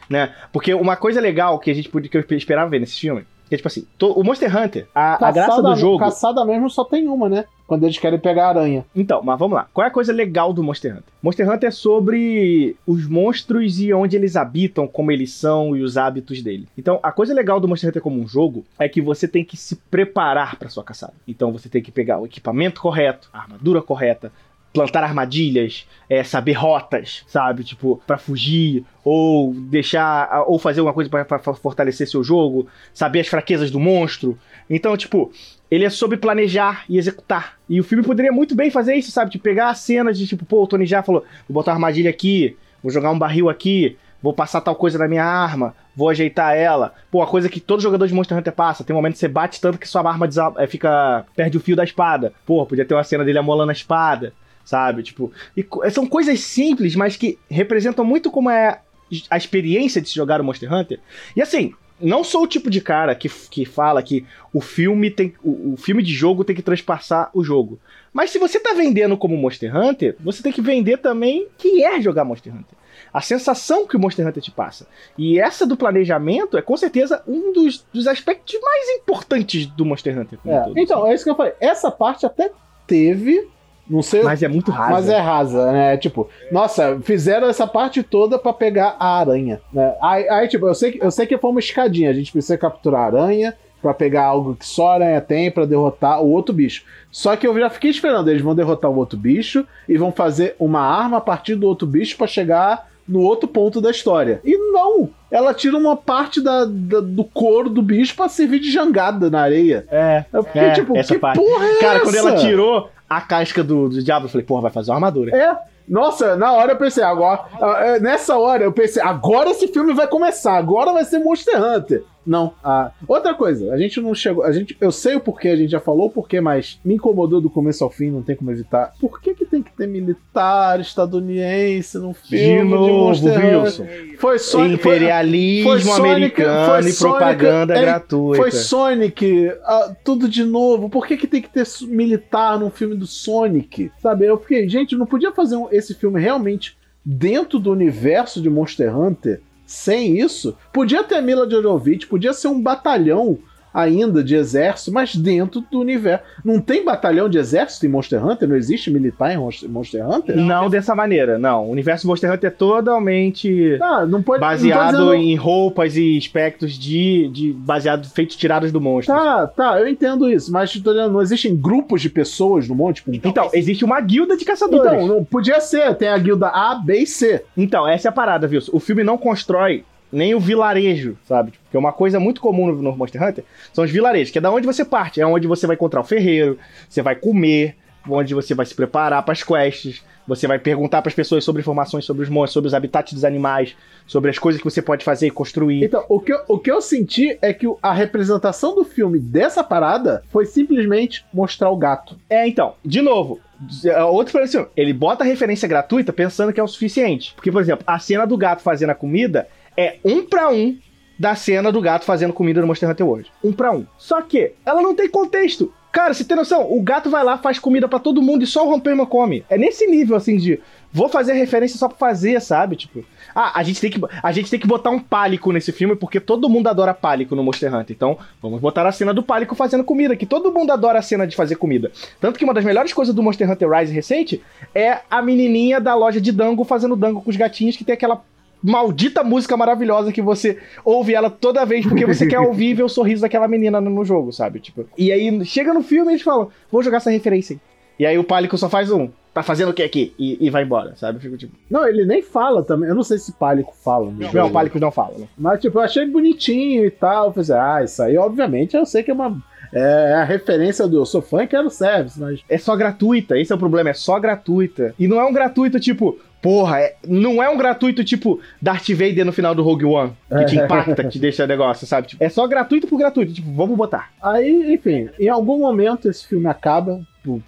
S1: né? Porque uma coisa legal que a gente podia, que eu esperava ver nesse filme, que é tipo assim, to- o Monster Hunter, a, a graça do jogo.
S2: Caçada mesmo só tem uma, né? Quando eles querem pegar a aranha.
S1: Então, mas vamos lá. Qual é a coisa legal do Monster Hunter? Monster Hunter é sobre os monstros e onde eles habitam, como eles são e os hábitos dele. Então, a coisa legal do Monster Hunter como um jogo é que você tem que se preparar para sua caçada. Então, você tem que pegar o equipamento correto, a armadura correta, plantar armadilhas, é, saber rotas, sabe? Tipo, pra fugir, ou deixar, ou fazer alguma coisa pra fortalecer seu jogo, saber as fraquezas do monstro. Então, tipo, ele é sobre planejar e executar. E o filme poderia muito bem fazer isso, sabe? De pegar cenas de tipo, pô, o Tony já falou, vou botar uma armadilha aqui, vou jogar um barril aqui, vou passar tal coisa na minha arma, vou ajeitar ela. Pô, a coisa que todo jogador de Monster Hunter passa, tem um momento que você bate tanto que sua arma é, fica perde o fio da espada. Pô, podia ter uma cena dele amolando a espada, sabe? Tipo, e são coisas simples, mas que representam muito como é a experiência de se jogar o Monster Hunter. E assim, não sou o tipo de cara que, que fala que o filme tem. O, o filme de jogo tem que transpassar o jogo. Mas se você tá vendendo como Monster Hunter, você tem que vender também que é jogar Monster Hunter. A sensação que o Monster Hunter te passa. E essa do planejamento é com certeza um dos, dos aspectos mais importantes do Monster Hunter.
S2: É,
S1: todo,
S2: então,
S1: assim.
S2: é isso que eu falei. Essa parte até teve. Não sei.
S1: Mas é muito raro.
S2: Mas é rasa, né? Tipo, nossa, fizeram essa parte toda pra pegar a aranha, né? Aí, aí, tipo, eu sei, que, eu sei que foi uma escadinha. A gente precisa capturar a aranha pra pegar algo que só a aranha tem pra derrotar o outro bicho. Só que eu já fiquei esperando. Eles vão derrotar o outro bicho e vão fazer uma arma a partir do outro bicho pra chegar no outro ponto da história. E não! Ela tira uma parte da, da- do couro do bicho pra servir de jangada na areia.
S1: É.
S2: Eu fiquei
S1: É,
S2: tipo, que
S1: parte.
S2: porra é
S1: Cara,
S2: essa?
S1: quando ela tirou a casca do, do diabo, eu falei, porra, vai fazer uma armadura.
S2: É. Nossa, na hora eu pensei, agora. ah, é, Nessa hora eu pensei, agora esse filme vai começar, agora vai ser Monster Hunter. Não. Ah, outra coisa, a gente não chegou. A gente, eu sei o porquê, a gente já falou o porquê, mas me incomodou do começo ao fim, não tem como evitar. Por que, que tem que ter militar estadunidense num filme
S1: De novo,
S2: Monster
S1: Wilson.
S2: Foi Sonic. foi-
S1: Imperialismo
S2: foi Sonic-
S1: americano
S2: foi
S1: e propaganda
S2: é,
S1: gratuita.
S2: Foi Sonic, ah, tudo de novo. Por que, que tem que ter militar num filme do Sonic? Sabe? Eu fiquei, gente, não podia fazer um- esse filme realmente dentro do universo de Monster Hunter sem isso? Podia ter a Mila Jovovich, podia ser um batalhão ainda de exército, mas dentro do universo. Não tem batalhão de exército em Monster Hunter? Não existe militar em Monster- Hunter?
S1: Não dessa maneira, não. O universo Monster Hunter é totalmente
S2: Ah, não pode não
S1: baseado
S2: dizendo-
S1: em roupas e aspectos de, de baseado feitos tirados do monstro.
S2: Tá, tá, eu entendo isso, mas tô dizendo, não existem grupos de pessoas no monte? Tipo,
S1: Então, existe uma guilda de caçadores.
S2: Então, não podia ser. Tem a guilda A, B e C.
S1: Então, essa é a parada, viu? O filme não constrói nem o vilarejo, sabe? Porque uma coisa muito comum no Monster Hunter são os vilarejos, que é da onde você parte, é onde você vai encontrar o ferreiro, você vai comer, onde você vai se preparar para as quests, você vai perguntar para as pessoas sobre informações sobre os monstros, sobre os habitats dos animais, sobre as coisas que você pode fazer e construir.
S2: Então, o que, eu, o que eu senti é que a representação do filme dessa parada foi simplesmente mostrar o gato.
S1: É, então, de novo, é, outro problema assim, ele bota a referência gratuita pensando que é o suficiente. Porque, por exemplo, a cena do gato fazendo a comida é um pra um da cena do gato fazendo comida no Monster Hunter World. Um pra um. Só que ela não tem contexto. Cara, você tem noção? O gato vai lá, faz comida pra todo mundo e só o Romperma come. É nesse nível, assim, de vou fazer referência só pra fazer, sabe? Tipo, ah, a gente tem que, a gente tem que botar um pálico nesse filme porque todo mundo adora pálico no Monster Hunter. Então, vamos botar a cena do pálico fazendo comida, que todo mundo adora a cena de fazer comida. Tanto que uma das melhores coisas do Monster Hunter Rise recente é a menininha da loja de dango fazendo dango com os gatinhos que tem aquela maldita música maravilhosa que você ouve ela toda vez porque você quer ouvir e ver o sorriso daquela menina no, jogo, sabe? Tipo, e aí chega no filme e eles falam, vou jogar essa referência aí. E aí o Pálico só faz um, tá fazendo o que aqui? E, e vai embora, sabe? Fico tipo,
S2: Não, ele nem fala também. Eu não sei se Pálico fala.
S1: Não,
S2: jogo.
S1: o Pálico não fala, né?
S2: Mas, tipo, eu achei bonitinho e tal. Eu falei, ah, isso aí, obviamente, eu sei que é uma. É a referência do eu sou fã e quero service, mas.
S1: É só gratuita, esse é o problema, é só gratuita. E não é um gratuito tipo, porra, é- não é um gratuito tipo Darth Vader no final do Rogue One, que te impacta, que te deixa negócio, sabe? Tipo, é só gratuito por gratuito, tipo, vamos botar.
S2: Aí, enfim, em algum momento esse filme acaba,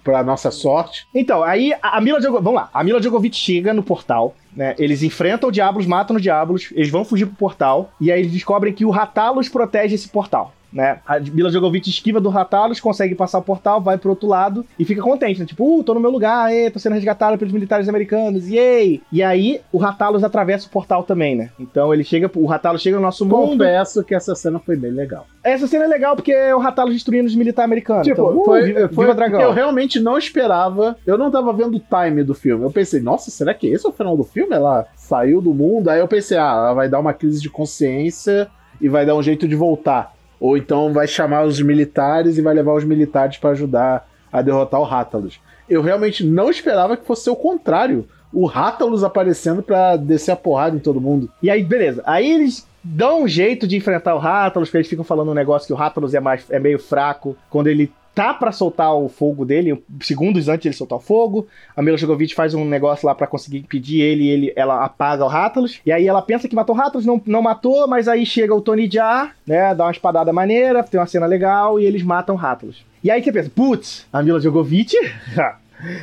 S2: pra nossa sorte.
S1: Então, aí a a Mila Djokovic, vamos lá, a Mila Djokovic chega no portal, né? Eles enfrentam o Diablos, matam o Diablos, eles vão fugir pro portal, e aí eles descobrem que o Ratalos protege esse portal. Né? A Mila Djokovic esquiva do Ratalos, consegue passar o portal, vai pro outro lado e fica contente, né? Tipo, uh, tô no meu lugar, ê, tô sendo resgatado pelos militares americanos, yay! E aí o Ratalos atravessa o portal também, né? Então ele chega, o Ratalos chega no nosso mundo.
S2: Confesso que essa cena foi bem legal.
S1: Essa cena é legal porque é o Ratalos destruindo os militares americanos.
S2: Tipo,
S1: então, uh,
S2: foi,
S1: viva,
S2: foi
S1: viva dragão.
S2: eu realmente não esperava. Eu não tava vendo o time do filme. Eu pensei, nossa, será que esse é o final do filme? Ela saiu do mundo. Aí eu pensei, ah, ela vai dar uma crise de consciência e vai dar um jeito de voltar. Ou então vai chamar os militares e vai levar os militares pra ajudar a derrotar o Rátalos. Eu realmente não esperava que fosse o contrário. O Rátalos aparecendo pra descer a porrada em todo mundo.
S1: E aí, beleza. Aí eles dão um jeito de enfrentar o Rátalos, porque eles ficam falando um negócio que o Rátalos é, mais, é meio fraco. Quando ele tá pra soltar o fogo dele, segundos antes de ele soltar o fogo, a Mila Jovovich faz um negócio lá pra conseguir impedir ele, e ele ela apaga o Rátalos. E aí ela pensa que matou o Rátalos, não, não matou, mas aí chega o Tony Jaa, né, dá uma espadada maneira, tem uma cena legal, e eles matam o Rátalos. E aí você pensa, putz, a Mila Jovovich...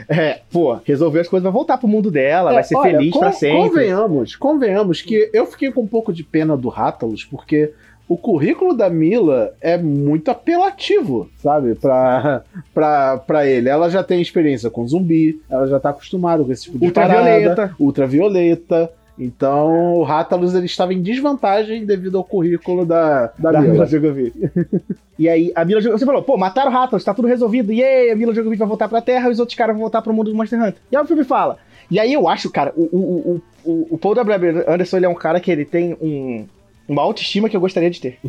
S1: É, pô, resolveu as coisas, vai voltar pro mundo dela, vai
S2: É,
S1: ser
S2: olha,
S1: feliz
S2: con-
S1: pra sempre.
S2: Convenhamos, convenhamos que eu fiquei com um pouco de pena do Rátalos, porque o currículo da Mila é muito apelativo, sabe? Pra, pra, pra ele. Ela já tem experiência com zumbi, ela já tá acostumada com esse tipo de
S1: Ultravioleta.
S2: parada. Ultravioleta. Então, o Rattalus ele estava em desvantagem devido ao currículo da, da,
S1: da
S2: Mila.
S1: Mila Jovovich. e aí, a Mila Jovovich, você falou, pô, mataram o Rathalos, tá tudo resolvido, e aí, a Mila Jovovich vai voltar pra Terra e os outros caras vão voltar pro mundo do Monster Hunter. E aí o filme fala. E aí eu acho, cara, o, o, o, o, o Paul W. Anderson, ele é um cara que ele tem um, uma autoestima que eu gostaria de ter.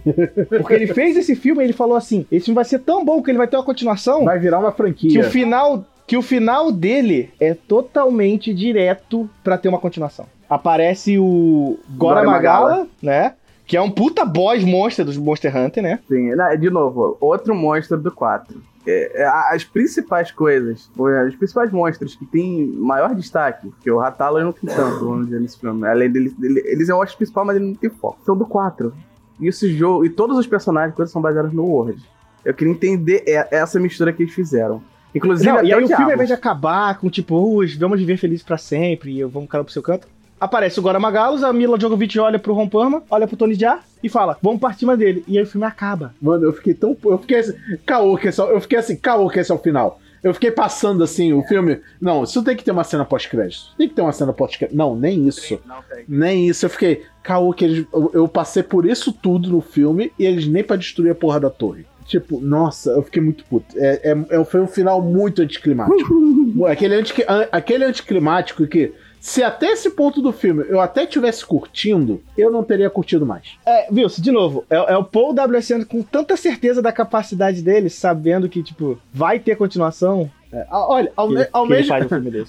S1: Porque ele fez esse filme e ele falou assim, esse filme vai ser tão bom que ele vai ter uma continuação
S2: Vai virar uma
S1: que
S2: franquia.
S1: o final que o final dele é totalmente direto pra ter uma continuação. Aparece o Gora
S3: Gora
S1: Magala,
S3: Magala.
S1: né? Que é um puta boss monster dos Monster Hunter, né?
S3: Sim, de novo, outro monstro do 4. É, é, a- as principais coisas, é, os principais monstros que tem maior destaque, que o Ratalo não tem tanto, vamos dizer, nesse filme. Além dele, dele- eles é o monstro principal, mas ele não tem foco. São do 4. E esse jogo, e todos os personagens coisas são baseados no World. Eu queria entender é- essa mistura que eles fizeram. Inclusive,
S1: Não,
S3: até
S1: e aí o filme, ao invés de acabar com tipo, "Ui, vamos viver felizes pra sempre e eu vamos cada pro seu canto, aparece o Gora Magalos, a Mila Djokovic olha pro Ron Perlman, olha pro Tony Jaa e fala, vamos partir cima dele. E aí o filme acaba.
S2: Mano, eu fiquei tão. Eu fiquei assim. Caô, que esse é, eu fiquei assim, caô, que esse é o final. Eu fiquei passando assim o filme. Não, isso tem que ter uma cena pós-crédito. Tem que ter uma cena pós-crédito. Não, nem isso.
S3: Não tem.
S2: Nem isso. Eu fiquei. Caô, que eles. Eu, eu passei por isso tudo no filme e eles nem pra destruir a porra da torre. Tipo, nossa, eu fiquei muito puto. É, é- é- foi um final muito anticlimático. aquele, anti, an- aquele anticlimático que, se até esse ponto do filme eu até tivesse curtindo, eu não teria curtido mais.
S1: É, viu, de novo, é, é o Paul W.S. Anderson com tanta certeza da capacidade dele, sabendo que, tipo, vai ter continuação,
S2: É, olha, ao,
S1: que,
S2: ao
S1: que
S2: mesmo.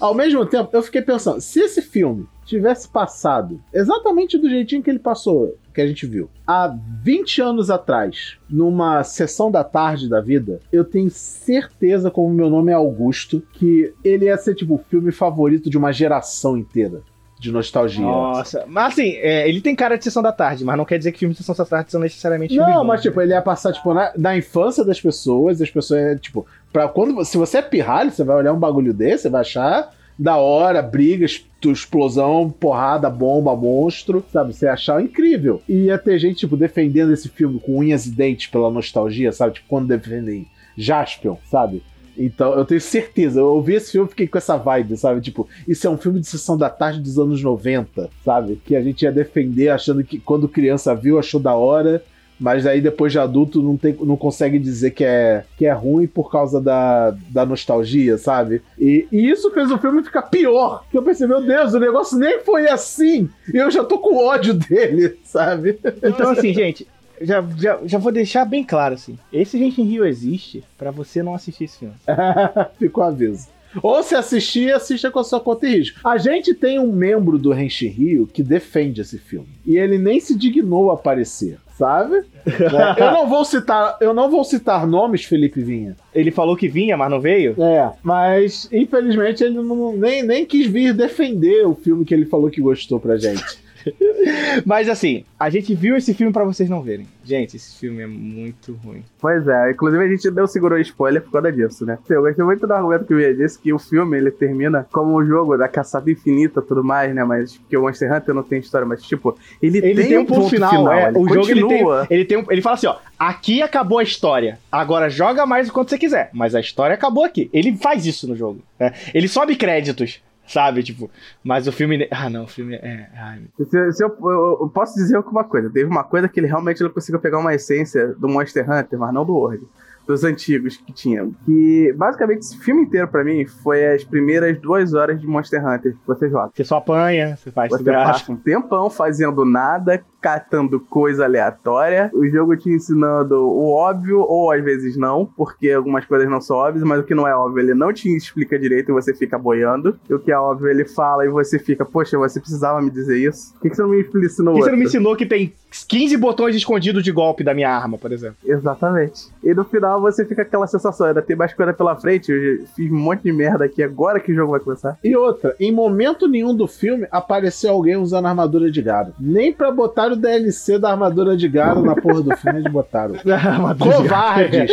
S2: Ao mesmo tempo, eu fiquei pensando, se esse filme tivesse passado exatamente do jeitinho que ele passou, que a gente viu, há 20 anos atrás, numa sessão da tarde da vida, eu tenho certeza, como meu nome é Augusto, que ele ia ser tipo o filme favorito de uma geração inteira de nostalgia.
S1: Nossa, mas assim, é, ele tem cara de sessão da tarde, mas não quer dizer que filmes de sessão da tarde são necessariamente
S2: Não,
S1: bons,
S2: mas
S1: né?
S2: tipo, ele ia passar tipo na, na infância das pessoas, as pessoas é, tipo, para quando se você é pirralho, você vai olhar um bagulho desse, você vai achar da hora, brigas, explosão, porrada, bomba, monstro, sabe? Você achar incrível. E ia ter gente tipo defendendo esse filme com unhas e dentes pela nostalgia, sabe? Tipo quando defendem Jaspion, sabe? Então, eu tenho certeza, eu ouvi esse filme e fiquei com essa vibe, sabe? Tipo, isso é um filme de sessão da tarde dos anos 90, sabe? Que a gente ia defender achando que quando criança viu, achou da hora, mas aí depois de adulto não, tem, não consegue dizer que é, que é ruim por causa da, da nostalgia, sabe? E, e isso fez o filme ficar pior. Que eu pensei, meu Deus, o negócio nem foi assim. E eu já tô com ódio dele, sabe?
S1: Então, assim, gente, já, já, já vou deixar bem claro, assim. Esse Gente em Rio existe pra você não assistir esse filme.
S2: Ficou aviso. Ou se assistir, assista com a sua conta e risco. A gente tem um membro do Renchi Rio que defende esse filme. E ele nem se dignou a aparecer, sabe? Eu não vou citar, eu não vou citar nomes, Felipe Vinha.
S1: Ele falou que vinha, mas não veio?
S2: É, mas infelizmente ele não, nem, nem quis vir defender o filme que ele falou que gostou pra gente.
S1: Mas assim, a gente viu esse filme pra vocês não verem. Gente, esse filme é muito ruim.
S3: Pois é, inclusive a gente não segurou spoiler por causa disso, né? Eu gostei muito do argumento que o Ia disse que o filme ele termina como um jogo da caçada infinita e tudo mais, né? Mas porque o Monster Hunter não tem história, mas tipo, ele,
S1: Ele tem, um ponto, final, é,
S3: ele
S1: o jogo ele tem,
S3: continua.
S1: ele tem um, ele fala assim, ó, aqui acabou a história. Agora joga mais o quanto você quiser, mas a história acabou aqui. Ele faz isso no jogo, né? Ele sobe créditos, sabe, tipo, mas o filme, ah, não, o filme é, ai,
S3: Se, se eu, eu- eu posso dizer alguma coisa, teve uma coisa que ele realmente não conseguiu pegar uma essência do Monster Hunter, mas não do World. Dos antigos que tinham. Que basicamente esse filme inteiro pra mim foi as primeiras duas horas de Monster Hunter que você joga.
S1: você só apanha, você faz
S3: Você passa um tempão fazendo nada, catando coisa aleatória, o jogo te ensinando o óbvio, ou às vezes não, porque algumas coisas não são óbvias, mas o que não é óbvio ele não te explica direito e você fica boiando. E o que é óbvio ele fala e você fica, poxa, você precisava me dizer isso? Por que, que você não me ensinou
S1: Por que você não me ensinou que tem 15 botões escondidos de golpe da minha arma, por exemplo?
S3: Exatamente. E no final você fica aquela sensação, ainda tem mais coisa pela frente, eu fiz um monte de merda aqui, agora que o jogo vai começar.
S2: E outra, em momento nenhum do filme apareceu alguém usando armadura de gado. Nem pra botar o DLC da armadura de gado na porra do filme eles botaram. Covardes!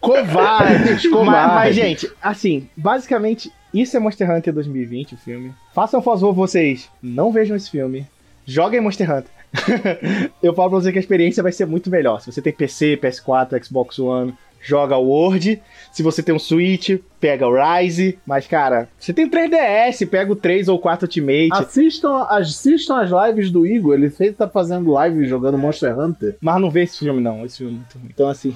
S2: Covardes! Covardes!
S1: Mas, mas, gente, assim, basicamente, isso é Monster Hunter 2020, o filme. Façam um favor vocês, não vejam esse filme. Joguem Monster Hunter. eu falo pra você que a experiência vai ser muito melhor. Se você tem PC, PS4, Xbox One, joga o Word. Se você tem um Switch, pega o Rise. Mas, cara, você tem 3DS, pega o 3 ou 4 Ultimate.
S2: Assistam, assistam as lives do Igor. Ele sempre tá fazendo live jogando Monster Hunter.
S1: Mas não vê esse filme, não. Esse filme é muito ruim. Então, assim,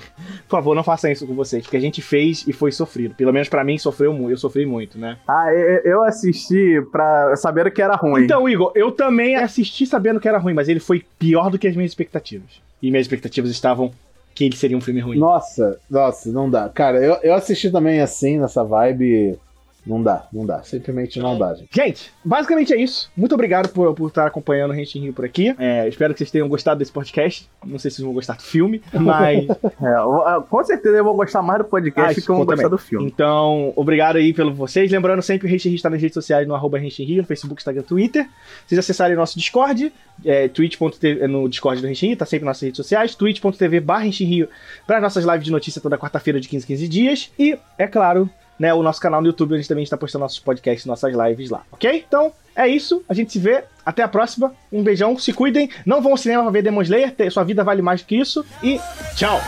S1: por favor, não façam isso com vocês. Porque a gente fez e foi sofrido. Pelo menos pra mim, sofreu muito. Eu sofri muito, né?
S3: Ah, eu assisti pra saber que era ruim.
S1: Então, Igor, eu também assisti sabendo que era ruim, mas ele foi pior do que as minhas expectativas. E minhas expectativas estavam que ele seria um filme ruim.
S2: Nossa, nossa, não dá. Cara, eu, eu assisti também assim, nessa vibe. Não dá, não dá. Simplesmente não dá, gente.
S1: Gente, basicamente é isso. Muito obrigado por, por estar acompanhando o Gente Rio por aqui. É, espero que vocês tenham gostado desse podcast. Não sei se vocês vão gostar do filme, mas.
S3: é, com certeza eu vou gostar mais do podcast ah, que eu vou gostar do filme.
S1: Então, obrigado aí pelo vocês. Lembrando sempre que o Rio está nas redes sociais no arroba Rio, no Facebook, Instagram, Twitter. Vocês acessarem nosso Discord, é, twitch.tv, no Discord do Gente Rio, tá sempre nas nossas redes sociais, twitch.tv barra Rio, para nossas lives de notícia toda quarta-feira de 15 15 dias. E, é claro, né, o nosso canal no YouTube, a gente também está postando nossos podcasts, nossas lives lá, ok? Então, é isso, a gente se vê, até a próxima, um beijão, se cuidem, não vão ao cinema ver Demon Slayer, sua vida vale mais do que isso, e tchau!